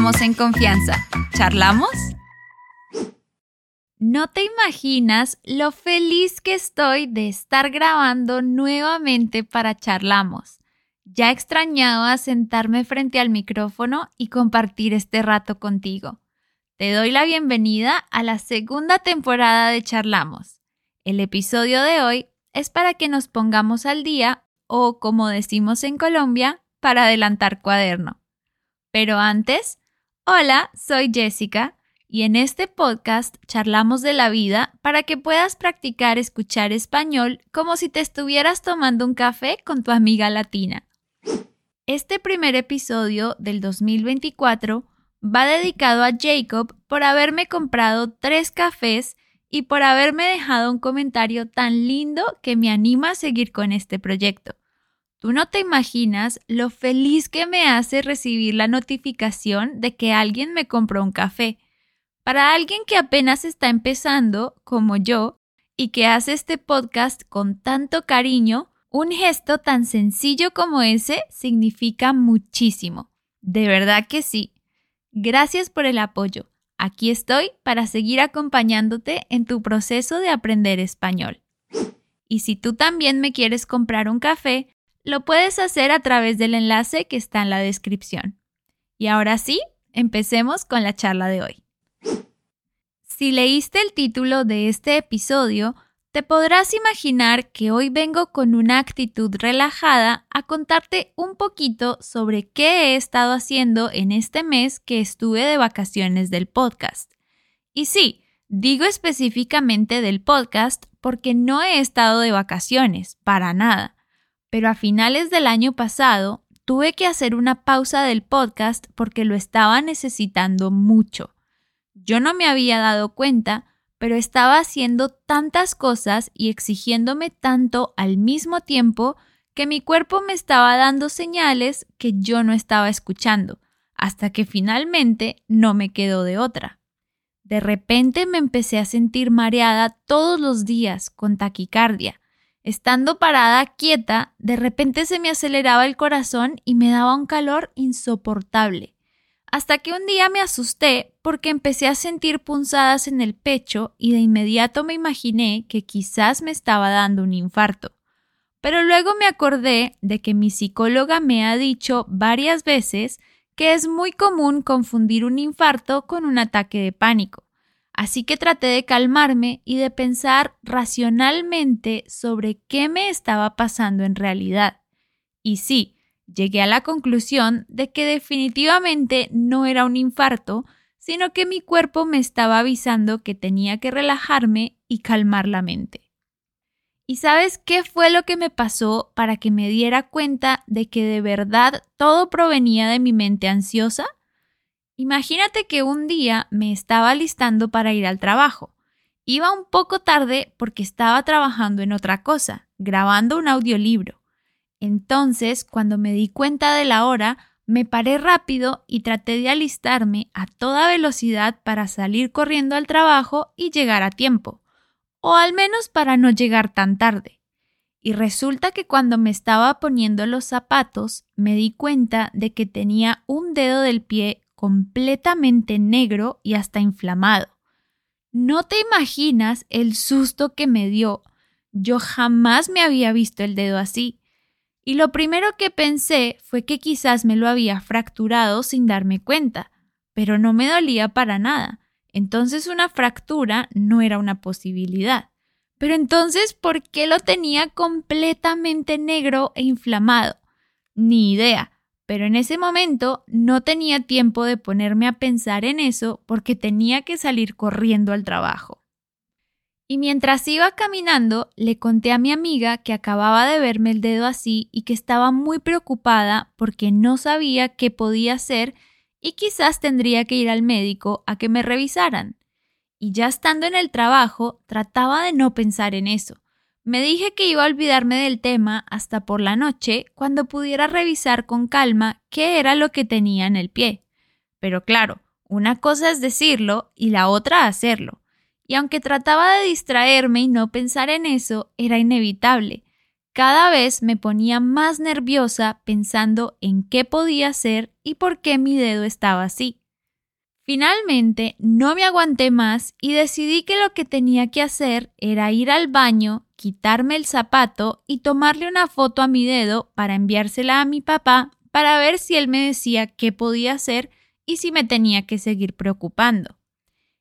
en confianza. ¿Charlamos? No te imaginas lo feliz que estoy de estar grabando nuevamente para Charlamos. Ya extrañaba sentarme frente al micrófono y compartir este rato contigo. Te doy la bienvenida a la segunda temporada de Charlamos. El episodio de hoy es para que nos pongamos al día o, como decimos en Colombia, para adelantar cuaderno. Pero antes, hola, soy Jessica y en este podcast charlamos de la vida para que puedas practicar escuchar español como si te estuvieras tomando un café con tu amiga latina. Este primer episodio del 2024 va dedicado a Jacob por haberme comprado tres cafés y por haberme dejado un comentario tan lindo que me anima a seguir con este proyecto. Tú no te imaginas lo feliz que me hace recibir la notificación de que alguien me compró un café. Para alguien que apenas está empezando, como yo, y que hace este podcast con tanto cariño, un gesto tan sencillo como ese significa muchísimo. De verdad que sí. Gracias por el apoyo. Aquí estoy para seguir acompañándote en tu proceso de aprender español. Y si tú también me quieres comprar un café, lo puedes hacer a través del enlace que está en la descripción. Y ahora sí, empecemos con la charla de hoy. Si leíste el título de este episodio, te podrás imaginar que hoy vengo con una actitud relajada a contarte un poquito sobre qué he estado haciendo en este mes que estuve de vacaciones del podcast. Y sí, digo específicamente del podcast porque no he estado de vacaciones, para nada pero a finales del año pasado tuve que hacer una pausa del podcast porque lo estaba necesitando mucho. Yo no me había dado cuenta, pero estaba haciendo tantas cosas y exigiéndome tanto al mismo tiempo que mi cuerpo me estaba dando señales que yo no estaba escuchando, hasta que finalmente no me quedó de otra. De repente me empecé a sentir mareada todos los días con taquicardia Estando parada, quieta, de repente se me aceleraba el corazón y me daba un calor insoportable. Hasta que un día me asusté porque empecé a sentir punzadas en el pecho y de inmediato me imaginé que quizás me estaba dando un infarto. Pero luego me acordé de que mi psicóloga me ha dicho varias veces que es muy común confundir un infarto con un ataque de pánico. Así que traté de calmarme y de pensar racionalmente sobre qué me estaba pasando en realidad. Y sí, llegué a la conclusión de que definitivamente no era un infarto, sino que mi cuerpo me estaba avisando que tenía que relajarme y calmar la mente. ¿Y sabes qué fue lo que me pasó para que me diera cuenta de que de verdad todo provenía de mi mente ansiosa? Imagínate que un día me estaba listando para ir al trabajo. Iba un poco tarde porque estaba trabajando en otra cosa, grabando un audiolibro. Entonces, cuando me di cuenta de la hora, me paré rápido y traté de alistarme a toda velocidad para salir corriendo al trabajo y llegar a tiempo, o al menos para no llegar tan tarde. Y resulta que cuando me estaba poniendo los zapatos, me di cuenta de que tenía un dedo del pie completamente negro y hasta inflamado. No te imaginas el susto que me dio. Yo jamás me había visto el dedo así. Y lo primero que pensé fue que quizás me lo había fracturado sin darme cuenta, pero no me dolía para nada. Entonces una fractura no era una posibilidad. Pero entonces, ¿por qué lo tenía completamente negro e inflamado? Ni idea pero en ese momento no tenía tiempo de ponerme a pensar en eso porque tenía que salir corriendo al trabajo. Y mientras iba caminando, le conté a mi amiga que acababa de verme el dedo así y que estaba muy preocupada porque no sabía qué podía hacer y quizás tendría que ir al médico a que me revisaran. Y ya estando en el trabajo, trataba de no pensar en eso me dije que iba a olvidarme del tema hasta por la noche cuando pudiera revisar con calma qué era lo que tenía en el pie. Pero claro, una cosa es decirlo y la otra hacerlo. Y aunque trataba de distraerme y no pensar en eso, era inevitable. Cada vez me ponía más nerviosa pensando en qué podía hacer y por qué mi dedo estaba así. Finalmente, no me aguanté más y decidí que lo que tenía que hacer era ir al baño, quitarme el zapato y tomarle una foto a mi dedo para enviársela a mi papá para ver si él me decía qué podía hacer y si me tenía que seguir preocupando.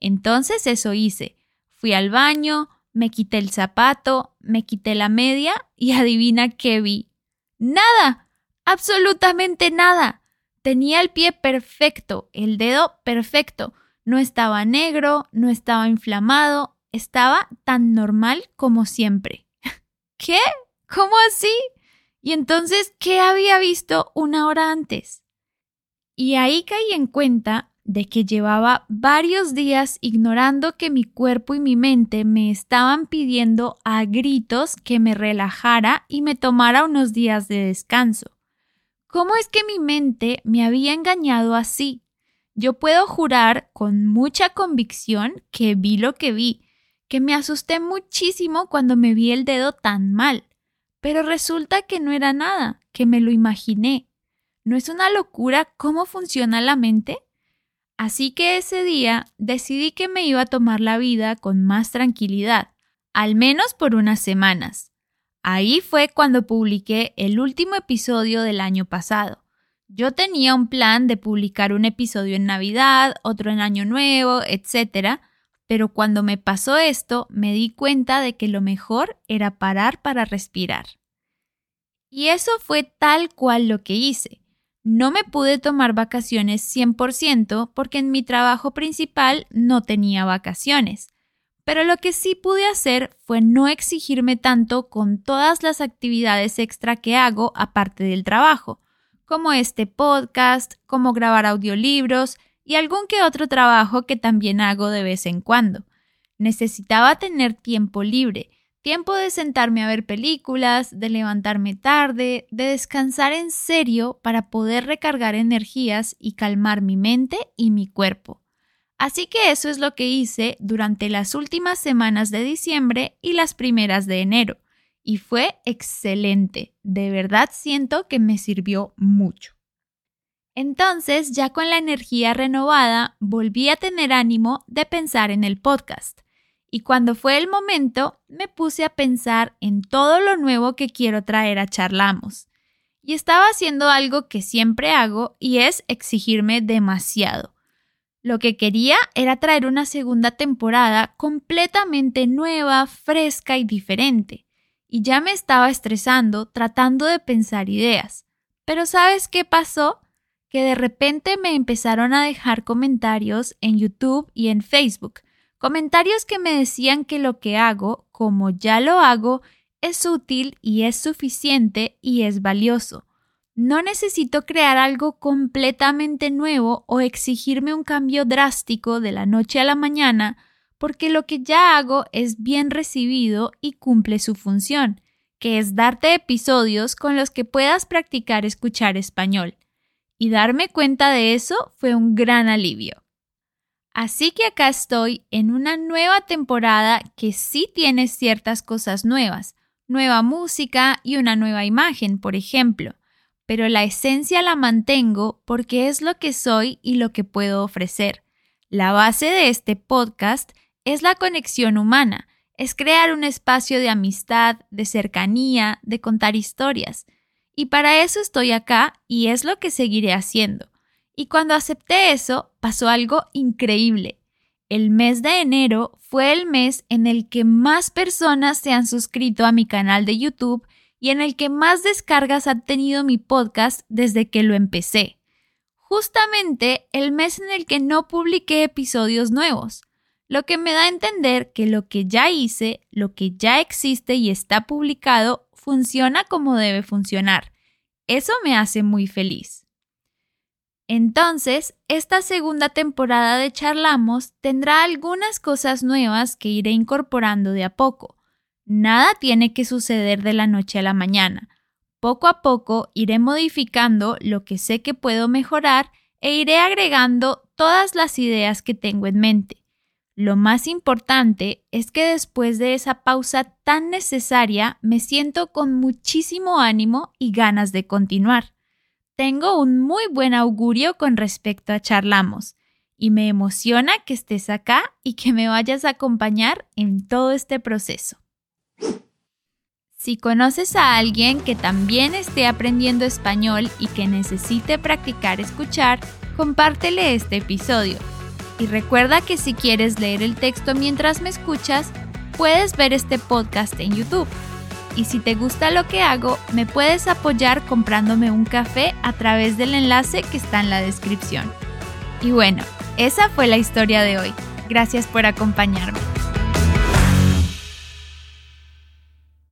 Entonces eso hice. Fui al baño, me quité el zapato, me quité la media y adivina qué vi. Nada, absolutamente nada. Tenía el pie perfecto, el dedo perfecto. No estaba negro, no estaba inflamado, estaba tan normal como siempre. ¿Qué? ¿Cómo así? Y entonces, ¿qué había visto una hora antes? Y ahí caí en cuenta de que llevaba varios días ignorando que mi cuerpo y mi mente me estaban pidiendo a gritos que me relajara y me tomara unos días de descanso. ¿Cómo es que mi mente me había engañado así? Yo puedo jurar con mucha convicción que vi lo que vi, que me asusté muchísimo cuando me vi el dedo tan mal. Pero resulta que no era nada, que me lo imaginé. ¿No es una locura cómo funciona la mente? Así que ese día decidí que me iba a tomar la vida con más tranquilidad, al menos por unas semanas. Ahí fue cuando publiqué el último episodio del año pasado. Yo tenía un plan de publicar un episodio en Navidad, otro en Año Nuevo, etc., pero cuando me pasó esto me di cuenta de que lo mejor era parar para respirar. Y eso fue tal cual lo que hice. No me pude tomar vacaciones 100% porque en mi trabajo principal no tenía vacaciones, pero lo que sí pude hacer fue no exigirme tanto con todas las actividades extra que hago aparte del trabajo, como este podcast, como grabar audiolibros, y algún que otro trabajo que también hago de vez en cuando. Necesitaba tener tiempo libre, tiempo de sentarme a ver películas, de levantarme tarde, de descansar en serio para poder recargar energías y calmar mi mente y mi cuerpo. Así que eso es lo que hice durante las últimas semanas de diciembre y las primeras de enero. Y fue excelente. De verdad siento que me sirvió mucho. Entonces, ya con la energía renovada, volví a tener ánimo de pensar en el podcast. Y cuando fue el momento, me puse a pensar en todo lo nuevo que quiero traer a Charlamos. Y estaba haciendo algo que siempre hago y es exigirme demasiado. Lo que quería era traer una segunda temporada completamente nueva, fresca y diferente. Y ya me estaba estresando tratando de pensar ideas. Pero ¿sabes qué pasó? Que de repente me empezaron a dejar comentarios en YouTube y en Facebook, comentarios que me decían que lo que hago, como ya lo hago, es útil y es suficiente y es valioso. No necesito crear algo completamente nuevo o exigirme un cambio drástico de la noche a la mañana, porque lo que ya hago es bien recibido y cumple su función, que es darte episodios con los que puedas practicar escuchar español y darme cuenta de eso fue un gran alivio. Así que acá estoy en una nueva temporada que sí tiene ciertas cosas nuevas, nueva música y una nueva imagen, por ejemplo, pero la esencia la mantengo porque es lo que soy y lo que puedo ofrecer. La base de este podcast es la conexión humana, es crear un espacio de amistad, de cercanía, de contar historias, y para eso estoy acá y es lo que seguiré haciendo. Y cuando acepté eso, pasó algo increíble. El mes de enero fue el mes en el que más personas se han suscrito a mi canal de YouTube y en el que más descargas ha tenido mi podcast desde que lo empecé. Justamente el mes en el que no publiqué episodios nuevos, lo que me da a entender que lo que ya hice, lo que ya existe y está publicado, funciona como debe funcionar. Eso me hace muy feliz. Entonces, esta segunda temporada de Charlamos tendrá algunas cosas nuevas que iré incorporando de a poco. Nada tiene que suceder de la noche a la mañana. Poco a poco iré modificando lo que sé que puedo mejorar e iré agregando todas las ideas que tengo en mente. Lo más importante es que después de esa pausa tan necesaria me siento con muchísimo ánimo y ganas de continuar. Tengo un muy buen augurio con respecto a charlamos, y me emociona que estés acá y que me vayas a acompañar en todo este proceso. Si conoces a alguien que también esté aprendiendo español y que necesite practicar escuchar, compártele este episodio. Y recuerda que si quieres leer el texto mientras me escuchas, puedes ver este podcast en YouTube. Y si te gusta lo que hago, me puedes apoyar comprándome un café a través del enlace que está en la descripción. Y bueno, esa fue la historia de hoy. Gracias por acompañarme.